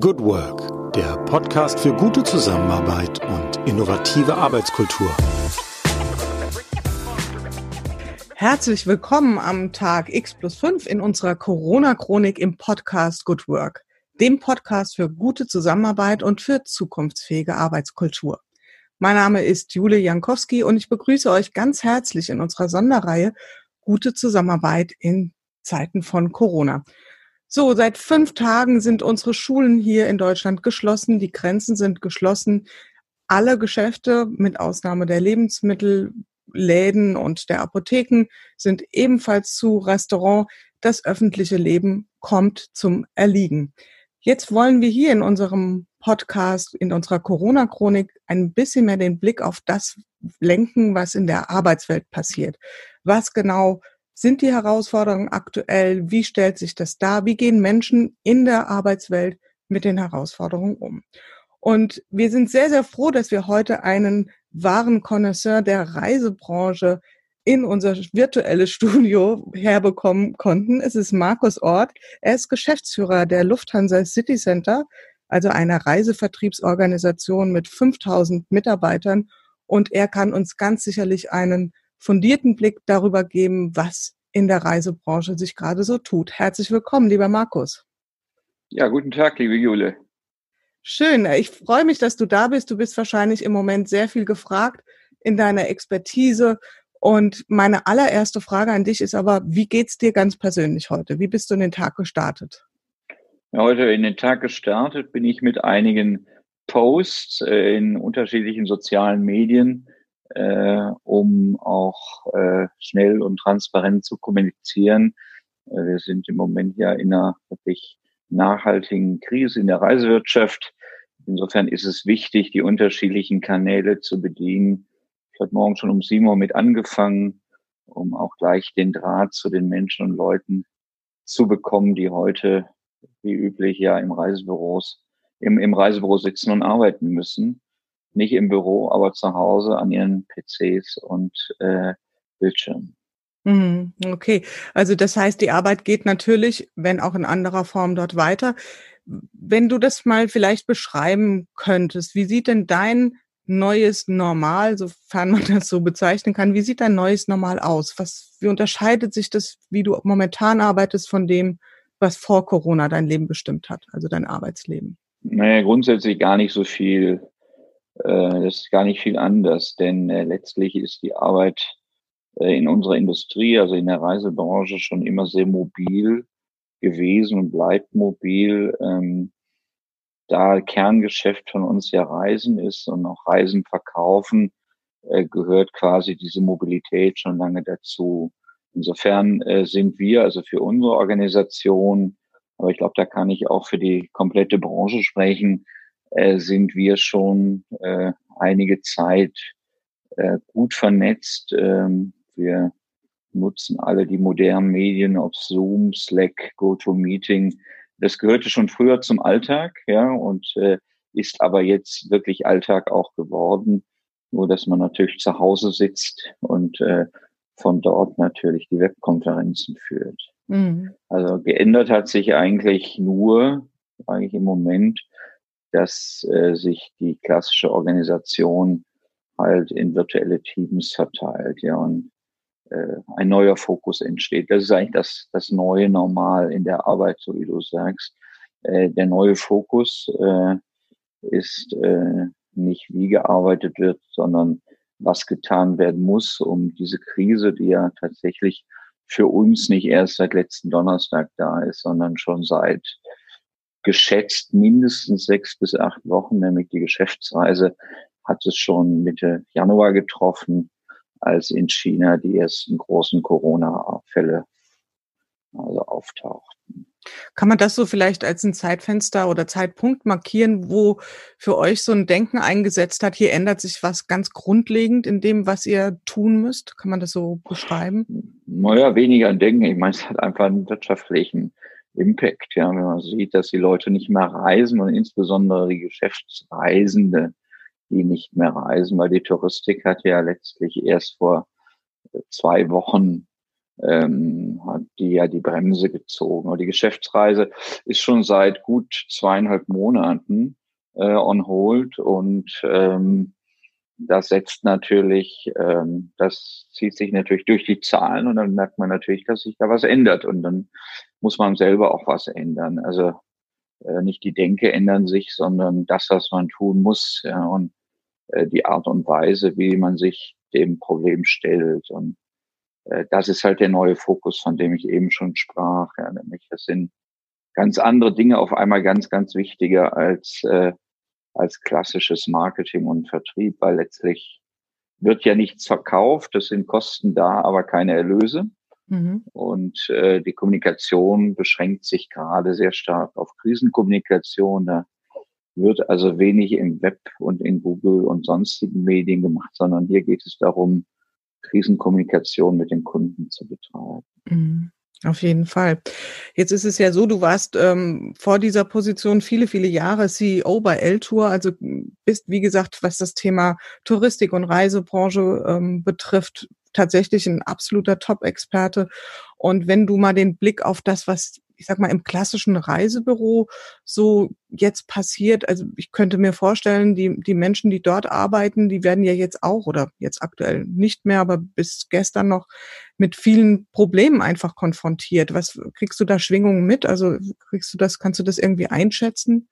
Good Work, der Podcast für gute Zusammenarbeit und innovative Arbeitskultur. Herzlich willkommen am Tag X plus 5 in unserer Corona-Chronik im Podcast Good Work, dem Podcast für gute Zusammenarbeit und für zukunftsfähige Arbeitskultur. Mein Name ist Jule Jankowski und ich begrüße euch ganz herzlich in unserer Sonderreihe Gute Zusammenarbeit in Zeiten von Corona. So, seit fünf Tagen sind unsere Schulen hier in Deutschland geschlossen, die Grenzen sind geschlossen. Alle Geschäfte, mit Ausnahme der Lebensmittelläden und der Apotheken, sind ebenfalls zu Restaurant. Das öffentliche Leben kommt zum Erliegen. Jetzt wollen wir hier in unserem Podcast, in unserer Corona-Chronik ein bisschen mehr den Blick auf das lenken, was in der Arbeitswelt passiert. Was genau sind die Herausforderungen aktuell? Wie stellt sich das dar? Wie gehen Menschen in der Arbeitswelt mit den Herausforderungen um? Und wir sind sehr, sehr froh, dass wir heute einen wahren Connoisseur der Reisebranche in unser virtuelles Studio herbekommen konnten. Es ist Markus Ort. Er ist Geschäftsführer der Lufthansa City Center, also einer Reisevertriebsorganisation mit 5000 Mitarbeitern. Und er kann uns ganz sicherlich einen fundierten Blick darüber geben, was in der Reisebranche sich gerade so tut. Herzlich willkommen, lieber Markus. Ja, guten Tag, liebe Jule. Schön. Ich freue mich, dass du da bist. Du bist wahrscheinlich im Moment sehr viel gefragt in deiner Expertise. Und meine allererste Frage an dich ist aber, wie geht's dir ganz persönlich heute? Wie bist du in den Tag gestartet? Heute in den Tag gestartet bin ich mit einigen Posts äh, in unterschiedlichen sozialen Medien äh, um auch äh, schnell und transparent zu kommunizieren. Äh, wir sind im Moment ja in einer wirklich nachhaltigen Krise in der Reisewirtschaft. Insofern ist es wichtig, die unterschiedlichen Kanäle zu bedienen. Ich habe morgen schon um sieben Uhr mit angefangen, um auch gleich den Draht zu den Menschen und Leuten zu bekommen, die heute wie üblich ja im Reisebüros, im, im Reisebüro sitzen und arbeiten müssen nicht im Büro, aber zu Hause an ihren PCs und äh, Bildschirmen. Mhm, okay, also das heißt, die Arbeit geht natürlich, wenn auch in anderer Form dort weiter. Wenn du das mal vielleicht beschreiben könntest, wie sieht denn dein neues Normal, sofern man das so bezeichnen kann, wie sieht dein neues Normal aus? Was, wie unterscheidet sich das, wie du momentan arbeitest, von dem, was vor Corona dein Leben bestimmt hat, also dein Arbeitsleben? Naja, grundsätzlich gar nicht so viel. Äh, ist gar nicht viel anders, denn äh, letztlich ist die Arbeit äh, in unserer Industrie, also in der Reisebranche, schon immer sehr mobil gewesen und bleibt mobil. Ähm, da Kerngeschäft von uns ja Reisen ist und auch Reisen verkaufen, gehört quasi diese Mobilität schon lange dazu. Insofern sind wir, also für unsere Organisation, aber ich glaube, da kann ich auch für die komplette Branche sprechen, äh, sind wir schon äh, einige Zeit äh, gut vernetzt. Ähm, wir nutzen alle die modernen Medien, ob Zoom, Slack, GoToMeeting. Das gehörte schon früher zum Alltag, ja, und äh, ist aber jetzt wirklich Alltag auch geworden. Nur, dass man natürlich zu Hause sitzt und äh, von dort natürlich die Webkonferenzen führt. Mhm. Also geändert hat sich eigentlich nur, eigentlich im Moment, dass äh, sich die klassische Organisation halt in virtuelle Teams verteilt, ja, und äh, ein neuer Fokus entsteht. Das ist eigentlich das, das neue Normal in der Arbeit, so wie du sagst. Äh, der neue Fokus äh, ist äh, nicht wie gearbeitet wird, sondern was getan werden muss, um diese Krise, die ja tatsächlich für uns nicht erst seit letzten Donnerstag da ist, sondern schon seit geschätzt mindestens sechs bis acht Wochen, nämlich die Geschäftsreise hat es schon Mitte Januar getroffen, als in China die ersten großen Corona-Fälle also auftauchten. Kann man das so vielleicht als ein Zeitfenster oder Zeitpunkt markieren, wo für euch so ein Denken eingesetzt hat, hier ändert sich was ganz grundlegend in dem, was ihr tun müsst? Kann man das so beschreiben? Naja, weniger ein Denken. Ich meine, es hat einfach einen wirtschaftlichen Impact, ja, wenn man sieht, dass die Leute nicht mehr reisen und insbesondere die Geschäftsreisende, die nicht mehr reisen, weil die Touristik hat ja letztlich erst vor äh, zwei Wochen ähm, hat die ja die Bremse gezogen. Aber die Geschäftsreise ist schon seit gut zweieinhalb Monaten äh, on hold. Und ähm, das setzt natürlich, ähm, das zieht sich natürlich durch die Zahlen. Und dann merkt man natürlich, dass sich da was ändert. Und dann muss man selber auch was ändern. Also äh, nicht die Denke ändern sich, sondern das, was man tun muss ja, und äh, die Art und Weise, wie man sich dem Problem stellt und äh, das ist halt der neue Fokus, von dem ich eben schon sprach. Ja, nämlich das sind ganz andere Dinge auf einmal ganz, ganz wichtiger als, äh, als klassisches Marketing und Vertrieb, weil letztlich wird ja nichts verkauft, es sind Kosten da, aber keine Erlöse. Mhm. Und äh, die Kommunikation beschränkt sich gerade sehr stark auf Krisenkommunikation. Da wird also wenig im Web und in Google und sonstigen Medien gemacht, sondern hier geht es darum, Krisenkommunikation mit den Kunden zu betreiben. Mhm. Auf jeden Fall. Jetzt ist es ja so, du warst ähm, vor dieser Position viele, viele Jahre CEO bei L-Tour, also bist, wie gesagt, was das Thema Touristik und Reisebranche ähm, betrifft, tatsächlich ein absoluter Top-Experte. Und wenn du mal den Blick auf das, was ich sag mal, im klassischen Reisebüro so jetzt passiert. Also ich könnte mir vorstellen, die, die Menschen, die dort arbeiten, die werden ja jetzt auch oder jetzt aktuell nicht mehr, aber bis gestern noch mit vielen Problemen einfach konfrontiert. Was kriegst du da Schwingungen mit? Also kriegst du das, kannst du das irgendwie einschätzen?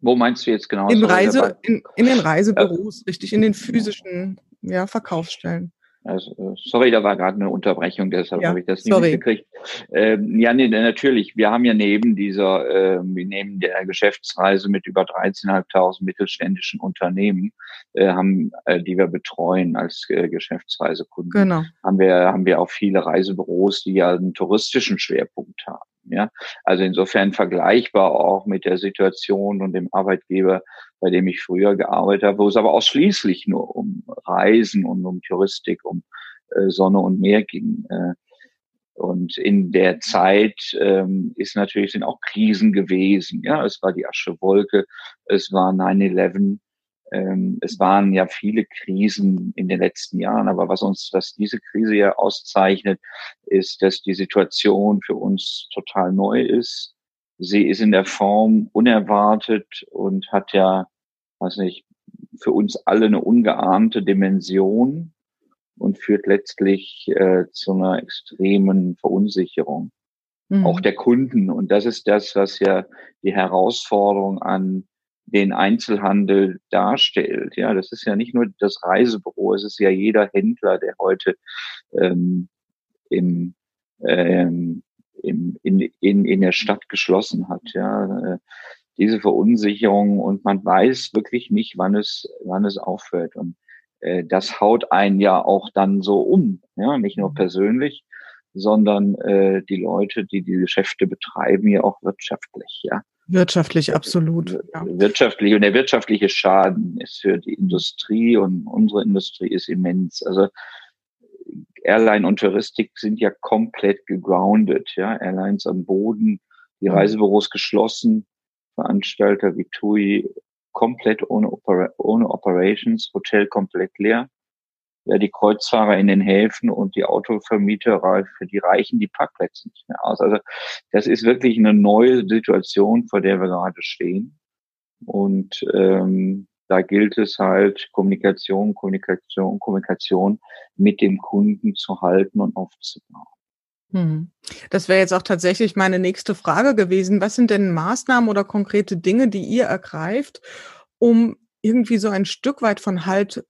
Wo meinst du jetzt genau? In, Reise, in, in den Reisebüros, ja. richtig, in den physischen ja, Verkaufsstellen. Also, sorry, da war gerade eine Unterbrechung, deshalb ja, habe ich das nicht mitgekriegt. Ähm, ja, nee, natürlich. Wir haben ja neben dieser, äh, wir nehmen der Geschäftsreise mit über 13.500 mittelständischen Unternehmen, äh, haben, äh, die wir betreuen als äh, Geschäftsreisekunden. Genau. Haben wir, haben wir auch viele Reisebüros, die ja einen touristischen Schwerpunkt haben. Ja, also insofern vergleichbar auch mit der Situation und dem Arbeitgeber, bei dem ich früher gearbeitet habe, wo es aber ausschließlich nur um Reisen und um Touristik, um äh, Sonne und Meer ging. Äh, und in der Zeit ähm, ist natürlich sind auch Krisen gewesen. Ja, es war die Aschewolke, es war 9/11, ähm, es waren ja viele Krisen in den letzten Jahren, aber was uns, was diese Krise ja auszeichnet, ist, dass die Situation für uns total neu ist. Sie ist in der Form unerwartet und hat ja, weiß nicht, für uns alle eine ungeahnte Dimension und führt letztlich äh, zu einer extremen Verunsicherung. Mhm. Auch der Kunden. Und das ist das, was ja die Herausforderung an den Einzelhandel darstellt. Ja, das ist ja nicht nur das Reisebüro, es ist ja jeder Händler, der heute ähm, im, ähm, im, in, in, in der Stadt geschlossen hat. Ja, äh, diese Verunsicherung und man weiß wirklich nicht, wann es, wann es aufhört. Und äh, das haut einen ja auch dann so um, ja, nicht nur persönlich, sondern äh, die Leute, die die Geschäfte betreiben, ja auch wirtschaftlich, ja. Wirtschaftlich, absolut. Ja. Wirtschaftlich und der wirtschaftliche Schaden ist für die Industrie und unsere Industrie ist immens. Also Airline und Touristik sind ja komplett gegroundet, ja. Airlines am Boden, die mhm. Reisebüros geschlossen, Veranstalter wie TUI komplett ohne, Opera ohne Operations, Hotel komplett leer ja, die Kreuzfahrer in den Häfen und die Autovermieter, für die reichen die Parkplätze nicht mehr aus. Also das ist wirklich eine neue Situation, vor der wir gerade stehen. Und ähm, da gilt es halt, Kommunikation, Kommunikation, Kommunikation mit dem Kunden zu halten und aufzubauen. Hm. Das wäre jetzt auch tatsächlich meine nächste Frage gewesen. Was sind denn Maßnahmen oder konkrete Dinge, die ihr ergreift, um irgendwie so ein Stück weit von Halt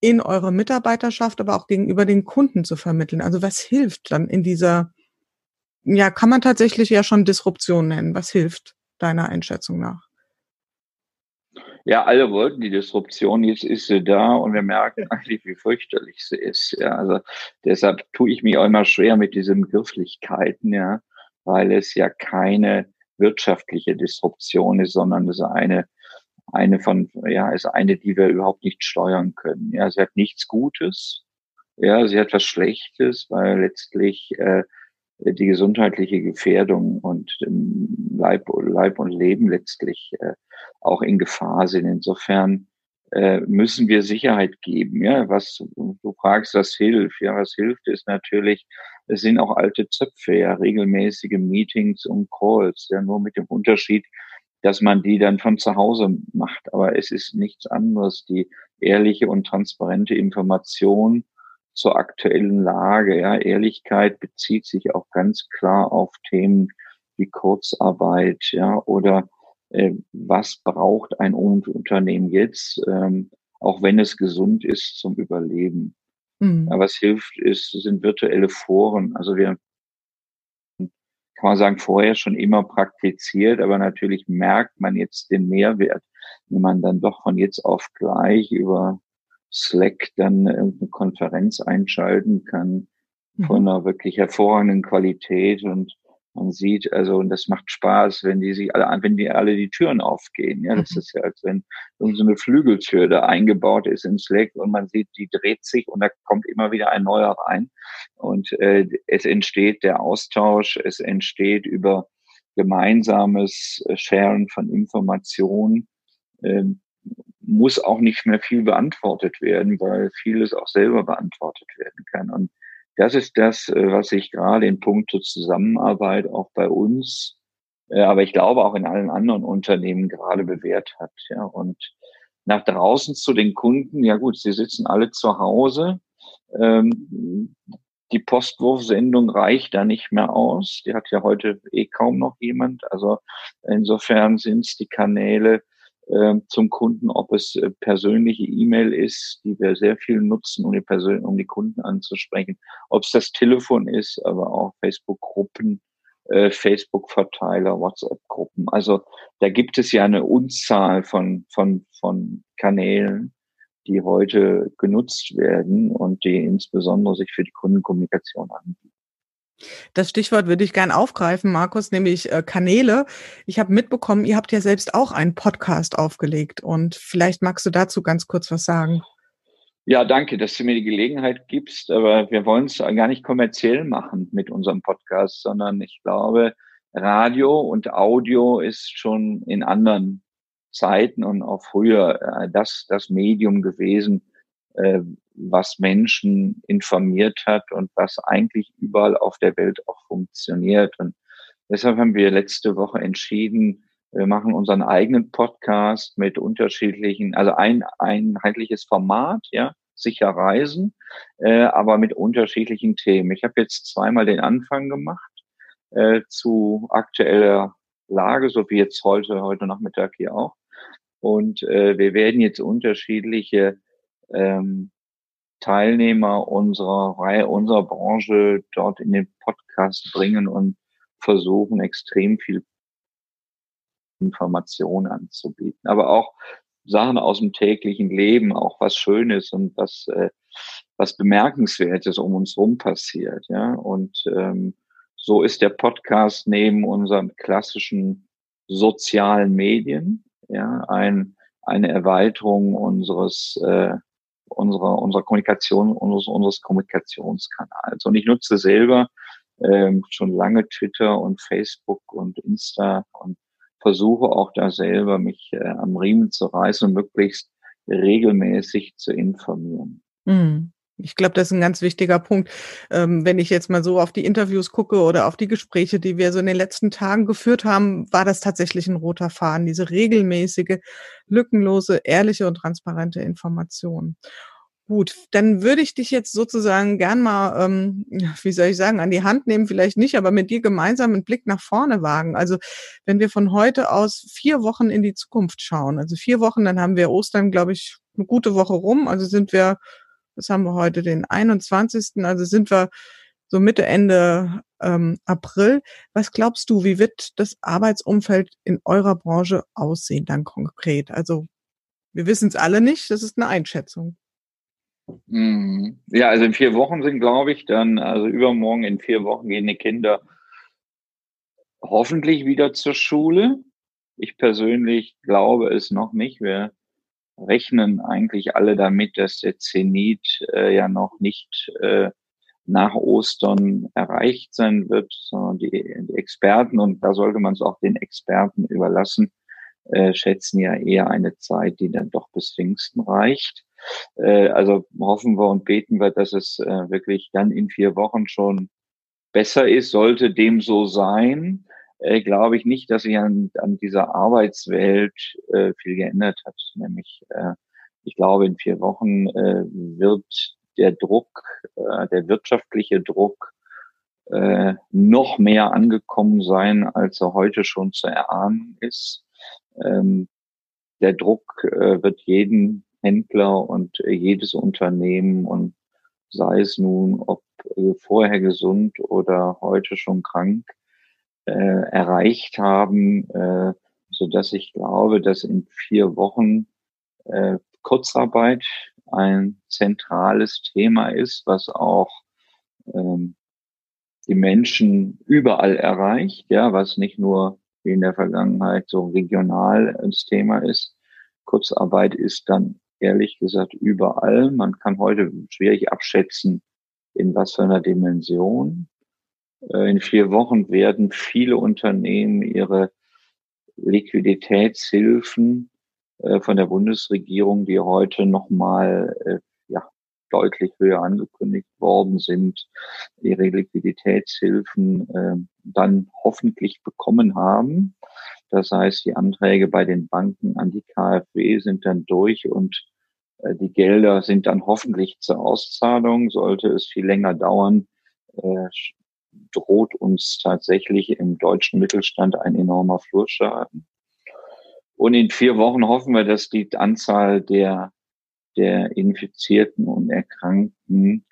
in eure Mitarbeiterschaft, aber auch gegenüber den Kunden zu vermitteln? Also was hilft dann in dieser, ja, kann man tatsächlich ja schon Disruption nennen? Was hilft deiner Einschätzung nach? Ja, alle wollten die Disruption, jetzt ist sie da und wir merken eigentlich, wie fürchterlich sie ist. Ja, also deshalb tue ich mich auch immer schwer mit diesen Begrifflichkeiten, ja, weil es ja keine wirtschaftliche Disruption ist, sondern es ist eine eine von, ja, ist eine, die wir überhaupt nicht steuern können. Ja, sie hat nichts Gutes. Ja, sie hat was Schlechtes, weil letztlich äh, die gesundheitliche Gefährdung und Leib, Leib und Leben letztlich äh, auch in Gefahr sind. Insofern äh, müssen wir Sicherheit geben. Ja, was du fragst, was hilft? Ja, was hilft, ist natürlich es sind auch alte Zöpfe, ja, regelmäßige Meetings und Calls, ja, nur mit dem Unterschied, dass man die dann von zu Hause macht. Aber es ist nichts anderes, die ehrliche und transparente Information zur aktuellen Lage. Ja, Ehrlichkeit bezieht sich auch ganz klar auf Themen wie Kurzarbeit, ja, oder äh, was braucht ein Unternehmen jetzt, ähm, auch wenn es gesund ist zum Überleben. Mhm. Aber was hilft, ist, sind virtuelle Foren. Also wir kann man sagen, vorher schon immer praktiziert, aber natürlich merkt man jetzt den Mehrwert, wenn man dann doch von jetzt auf gleich über Slack dann eine Konferenz einschalten kann mhm. von einer wirklich hervorragenden Qualität und man sieht also, und das macht Spaß, wenn die sich alle, wenn die alle die Türen aufgehen. Ja, das mhm. ist ja, als wenn so eine Flügeltür da eingebaut ist in Slack und man sieht, die dreht sich und da kommt immer wieder ein neuer rein. Und äh, es entsteht der Austausch, es entsteht über gemeinsames äh, Sharen von Informationen. Ähm, muss auch nicht mehr viel beantwortet werden, weil vieles auch selber beantwortet werden kann. Und das ist das, äh, was sich gerade in puncto Zusammenarbeit auch bei uns, äh, aber ich glaube auch in allen anderen Unternehmen gerade bewährt hat. Ja, und nach draußen zu den Kunden, ja gut, sie sitzen alle zu Hause. Ähm, die Postwurfsendung reicht da nicht mehr aus. Die hat ja heute eh kaum noch jemand. Also insofern sind es die Kanäle, äh, zum Kunden, ob es äh, persönliche E-Mail ist, die wir sehr viel nutzen, um die, um die Kunden anzusprechen, ob es das Telefon ist, aber auch Facebook-Gruppen, äh, Facebook-Verteiler, WhatsApp-Gruppen. Also da gibt es ja eine Unzahl von, von, von Kanälen, die heute genutzt werden und die insbesondere sich für die Kundenkommunikation anbieten. Das Stichwort würde ich gern aufgreifen, Markus, nämlich äh, Kanäle. Ich habe mitbekommen, ihr habt ja selbst auch einen Podcast aufgelegt und vielleicht magst du dazu ganz kurz was sagen. Ja, danke, dass du mir die Gelegenheit gibst, aber wir wollen es gar nicht kommerziell machen mit unserem Podcast, sondern ich glaube, Radio und Audio ist schon in anderen Zeiten und auch früher äh, das, das Medium gewesen, äh, was Menschen informiert hat und was eigentlich überall auf der Welt auch funktioniert. Und deshalb haben wir letzte Woche entschieden, wir machen unseren eigenen Podcast mit unterschiedlichen, also ein einheitliches Format, ja, sicher Reisen, äh, aber mit unterschiedlichen Themen. Ich habe jetzt zweimal den Anfang gemacht äh, zu aktueller Lage, so wie jetzt heute, heute Nachmittag hier auch. Und äh, wir werden jetzt unterschiedliche ähm, Teilnehmer unserer Reihe, unserer Branche dort in den Podcast bringen und versuchen, extrem viel Informationen anzubieten. Aber auch Sachen aus dem täglichen Leben, auch was Schönes und was, äh, was Bemerkenswertes um uns rum passiert. Ja? Und ähm, so ist der Podcast neben unseren klassischen sozialen Medien ja, ein, eine Erweiterung unseres äh, unserer, unserer Kommunikation, unseres, unseres Kommunikationskanals. Und ich nutze selber ähm, schon lange Twitter und Facebook und Insta und versuche auch da selber mich äh, am Riemen zu reißen und möglichst regelmäßig zu informieren. Mhm. Ich glaube, das ist ein ganz wichtiger Punkt. Ähm, wenn ich jetzt mal so auf die Interviews gucke oder auf die Gespräche, die wir so in den letzten Tagen geführt haben, war das tatsächlich ein roter Faden, diese regelmäßige, lückenlose, ehrliche und transparente Information. Gut, dann würde ich dich jetzt sozusagen gern mal, ähm, wie soll ich sagen, an die Hand nehmen, vielleicht nicht, aber mit dir gemeinsam einen Blick nach vorne wagen. Also wenn wir von heute aus vier Wochen in die Zukunft schauen, also vier Wochen, dann haben wir Ostern, glaube ich, eine gute Woche rum. Also sind wir was haben wir heute, den 21. Also sind wir so Mitte, Ende ähm, April. Was glaubst du, wie wird das Arbeitsumfeld in eurer Branche aussehen dann konkret? Also wir wissen es alle nicht, das ist eine Einschätzung. Mhm. Ja, also in vier Wochen sind, glaube ich, dann, also übermorgen in vier Wochen gehen die Kinder hoffentlich wieder zur Schule. Ich persönlich glaube es noch nicht. Wir rechnen eigentlich alle damit, dass der Zenit äh, ja noch nicht äh, nach Ostern erreicht sein wird, sondern die, die Experten, und da sollte man es auch den Experten überlassen, äh, schätzen ja eher eine Zeit, die dann doch bis Pfingsten reicht. Äh, also hoffen wir und beten wir, dass es äh, wirklich dann in vier Wochen schon besser ist, sollte dem so sein, äh, glaube ich nicht, dass sich an, an dieser Arbeitswelt äh, viel geändert hat. Nämlich, äh, ich glaube, in vier Wochen äh, wird der Druck, äh, der wirtschaftliche Druck äh, noch mehr angekommen sein, als er heute schon zu erahnen ist. Ähm, der Druck äh, wird jeden Händler und äh, jedes Unternehmen und sei es nun, ob äh, vorher gesund oder heute schon krank, äh, erreicht haben, äh, so dass ich glaube, dass in vier Wochen äh, Kurzarbeit ein zentrales Thema ist, was auch ähm, die Menschen überall erreicht, ja, was nicht nur wie in der Vergangenheit so regional das Thema ist. Kurzarbeit ist dann ehrlich gesagt überall. Man kann heute schwierig abschätzen, in was für einer Dimension. Äh, in vier Wochen werden viele Unternehmen ihre Liquiditätshilfen äh, von der Bundesregierung, die heute nochmal äh, ja, deutlich höher angekündigt worden sind, ihre Liquiditätshilfen dann hoffentlich bekommen haben. Das heißt, die Anträge bei den Banken an die KfW sind dann durch und die Gelder sind dann hoffentlich zur Auszahlung. Sollte es viel länger dauern, droht uns tatsächlich im deutschen Mittelstand ein enormer Flurschaden. Und in vier Wochen hoffen wir, dass die Anzahl der, der Infizierten und Erkrankten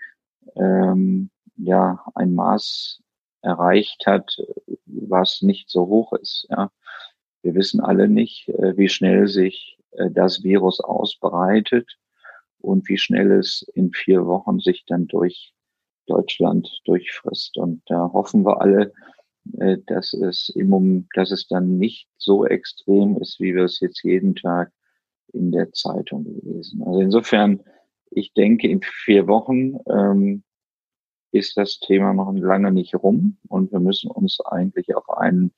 ähm, ja ein Maß erreicht hat, was nicht so hoch ist. Ja. Wir wissen alle nicht, äh, wie schnell sich äh, das Virus ausbreitet und wie schnell es in vier Wochen sich dann durch Deutschland durchfrisst. Und da hoffen wir alle, äh, dass es im Moment, dass es dann nicht so extrem ist, wie wir es jetzt jeden Tag in der Zeitung lesen. Also insofern, ich denke, in vier Wochen ähm, ist das Thema noch lange nicht rum und wir müssen uns eigentlich auf einen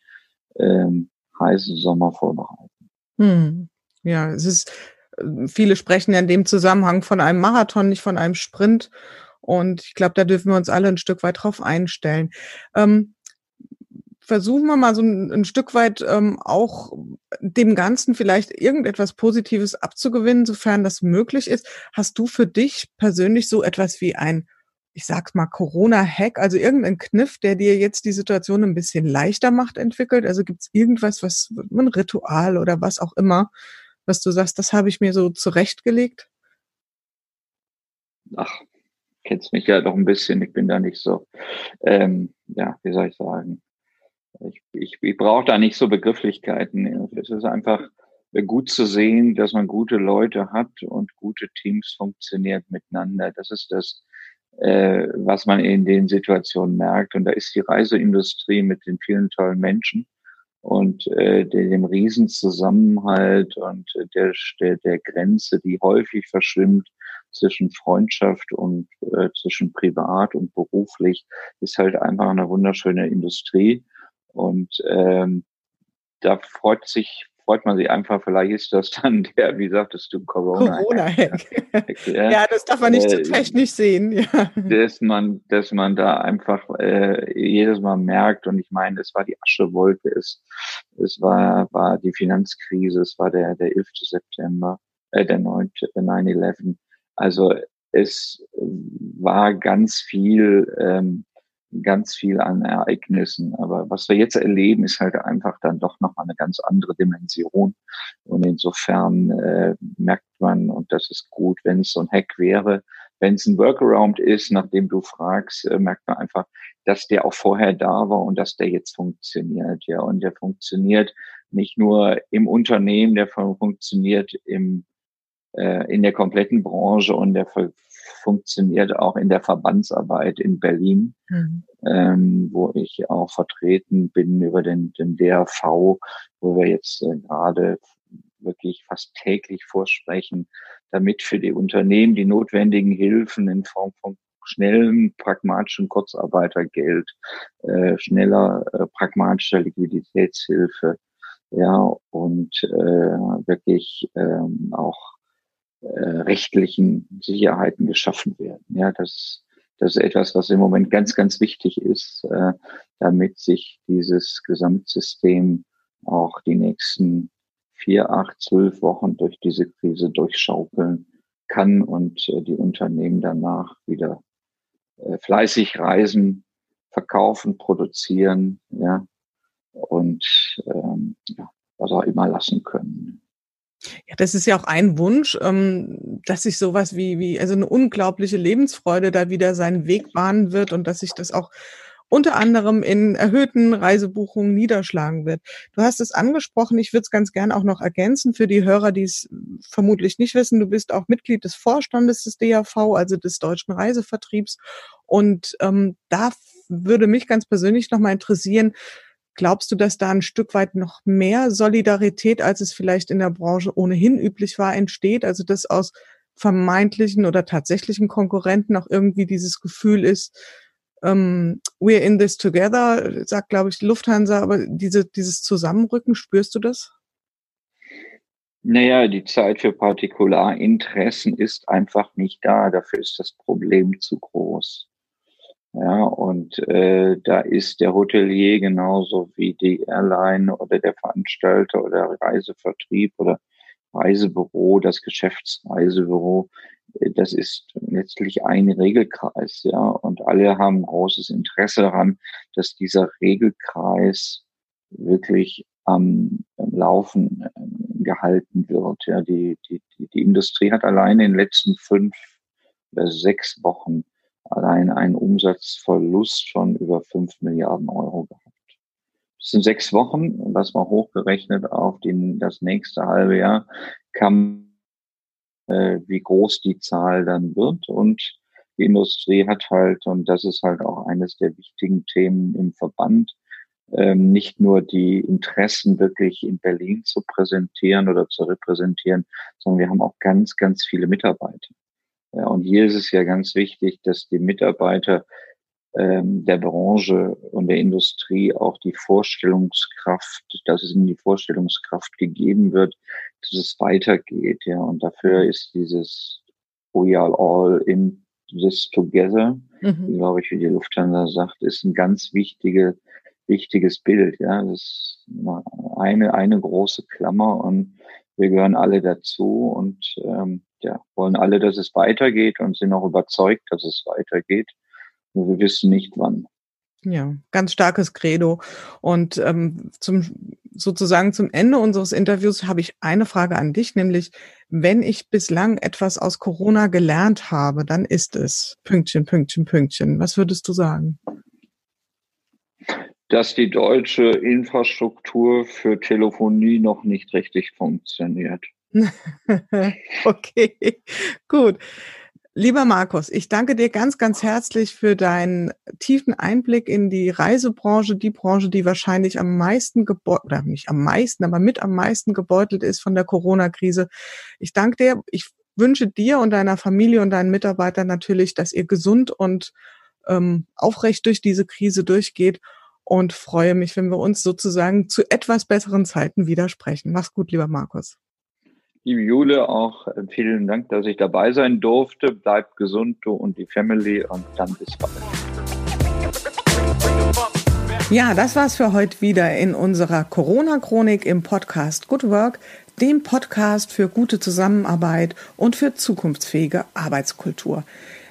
ähm, heißen Sommer vorbereiten. Hm. Ja, es ist, äh, viele sprechen ja in dem Zusammenhang von einem Marathon, nicht von einem Sprint. Und ich glaube, da dürfen wir uns alle ein Stück weit drauf einstellen. Ähm, versuchen wir mal so ein, ein Stück weit ähm, auch dem Ganzen vielleicht irgendetwas Positives abzugewinnen, sofern das möglich ist. Hast du für dich persönlich so etwas wie ein, ich sag's mal, Corona-Hack, also irgendein Kniff, der dir jetzt die Situation ein bisschen leichter macht, entwickelt? Also gibt's irgendwas, was ein Ritual oder was auch immer, was du sagst, das habe ich mir so zurechtgelegt? Ach, kennst mich ja doch ein bisschen, ich bin da nicht so, ähm, ja, wie soll ich sagen, ich, ich, ich brauche da nicht so Begrifflichkeiten. Es ist einfach gut zu sehen, dass man gute Leute hat und gute Teams funktioniert miteinander. Das ist das, äh, was man in den Situationen merkt. Und da ist die Reiseindustrie mit den vielen tollen Menschen und äh, dem Riesenzusammenhalt und der, der, der Grenze, die häufig verschwimmt zwischen Freundschaft und äh, zwischen privat und beruflich, ist halt einfach eine wunderschöne Industrie. Und ähm, da freut sich, freut man sich einfach, vielleicht ist das dann der, wie sagtest du, Corona. Corona-Hack. ja. ja, das darf man nicht äh, zu technisch sehen. Ja. Dass man, dass man da einfach äh, jedes Mal merkt, und ich meine, es war die Aschewolke, es, es war, war die Finanzkrise, es war der, der 11. September, äh, der 9. 9-11. Also es war ganz viel ähm, ganz viel an Ereignissen. Aber was wir jetzt erleben, ist halt einfach dann doch noch eine ganz andere Dimension. Und insofern äh, merkt man, und das ist gut, wenn es so ein Hack wäre, wenn es ein Workaround ist, nachdem du fragst, äh, merkt man einfach, dass der auch vorher da war und dass der jetzt funktioniert. Ja, und der funktioniert nicht nur im Unternehmen, der funktioniert im äh, in der kompletten Branche und der funktioniert auch in der Verbandsarbeit in Berlin, mhm. ähm, wo ich auch vertreten bin über den, den DRV, wo wir jetzt äh, gerade wirklich fast täglich vorsprechen, damit für die Unternehmen die notwendigen Hilfen in Form von schnellem, pragmatischen Kurzarbeitergeld, äh, schneller, äh, pragmatischer Liquiditätshilfe, ja, und äh, wirklich ähm, auch rechtlichen Sicherheiten geschaffen werden. Ja, das, Das ist etwas, was im Moment ganz, ganz wichtig ist, äh, damit sich dieses Gesamtsystem auch die nächsten vier, acht, zwölf Wochen durch diese Krise durchschaukeln kann und äh, die Unternehmen danach wieder äh, fleißig reisen, verkaufen, produzieren, ja, und ähm, ja, was auch immer lassen können. Ja, das ist ja auch ein Wunsch, ähm, dass sich sowas wie, wie, also eine unglaubliche Lebensfreude da wieder seinen Weg bahnen wird und dass sich das auch unter anderem in erhöhten Reisebuchungen niederschlagen wird. Du hast es angesprochen, ich würde es ganz gern auch noch ergänzen für die Hörer, die es vermutlich nicht wissen. Du bist auch Mitglied des Vorstandes des DAV, also des Deutschen Reisevertriebs. Und ähm, da würde mich ganz persönlich nochmal interessieren, Glaubst du, dass da ein Stück weit noch mehr Solidarität, als es vielleicht in der Branche ohnehin üblich war, entsteht? Also dass aus vermeintlichen oder tatsächlichen Konkurrenten auch irgendwie dieses Gefühl ist, ähm, we're in this together, sagt, glaube ich, Lufthansa, aber diese, dieses Zusammenrücken, spürst du das? Naja, die Zeit für Partikularinteressen ist einfach nicht da. Dafür ist das Problem zu groß. Ja, und äh, da ist der Hotelier genauso wie die Airline oder der Veranstalter oder Reisevertrieb oder Reisebüro, das Geschäftsreisebüro, äh, das ist letztlich ein Regelkreis, ja, und alle haben großes Interesse daran, dass dieser Regelkreis wirklich am, am Laufen äh, gehalten wird. Ja, die, die, die, die Industrie hat allein in den letzten fünf oder sechs Wochen allein einen Umsatzverlust von über fünf Milliarden Euro gehabt. Das sind sechs Wochen, das war hochgerechnet auf den, das nächste halbe Jahr, kam, äh, wie groß die Zahl dann wird. Und die Industrie hat halt, und das ist halt auch eines der wichtigen Themen im Verband, ähm, nicht nur die Interessen wirklich in Berlin zu präsentieren oder zu repräsentieren, sondern wir haben auch ganz, ganz viele Mitarbeiter. Ja, und hier ist es ja ganz wichtig, dass die Mitarbeiter ähm, der Branche und der Industrie auch die Vorstellungskraft, dass es ihnen die Vorstellungskraft gegeben wird, dass es weitergeht. Ja, und dafür ist dieses We are all in this together, mhm. glaube ich, wie die Lufthansa sagt, ist ein ganz wichtige, wichtiges Bild. Ja, das ist eine, eine große Klammer und wir gehören alle dazu und ähm, ja, wollen alle, dass es weitergeht und sind auch überzeugt, dass es weitergeht. Nur wir wissen nicht wann. Ja, ganz starkes Credo. Und ähm, zum sozusagen zum Ende unseres Interviews habe ich eine Frage an dich, nämlich wenn ich bislang etwas aus Corona gelernt habe, dann ist es Pünktchen, Pünktchen, Pünktchen. Was würdest du sagen? Dass die deutsche Infrastruktur für Telefonie noch nicht richtig funktioniert. okay, gut. Lieber Markus, ich danke dir ganz, ganz herzlich für deinen tiefen Einblick in die Reisebranche, die Branche, die wahrscheinlich am meisten gebeutelt, oder nicht am meisten, aber mit am meisten gebeutelt ist von der Corona-Krise. Ich danke dir. Ich wünsche dir und deiner Familie und deinen Mitarbeitern natürlich, dass ihr gesund und ähm, aufrecht durch diese Krise durchgeht und freue mich, wenn wir uns sozusagen zu etwas besseren Zeiten widersprechen. Mach's gut, lieber Markus. Liebe Jule, auch äh, vielen Dank, dass ich dabei sein durfte. Bleib gesund, du und die Family und dann bis bald. Ja, das war's für heute wieder in unserer Corona-Chronik im Podcast Good Work, dem Podcast für gute Zusammenarbeit und für zukunftsfähige Arbeitskultur.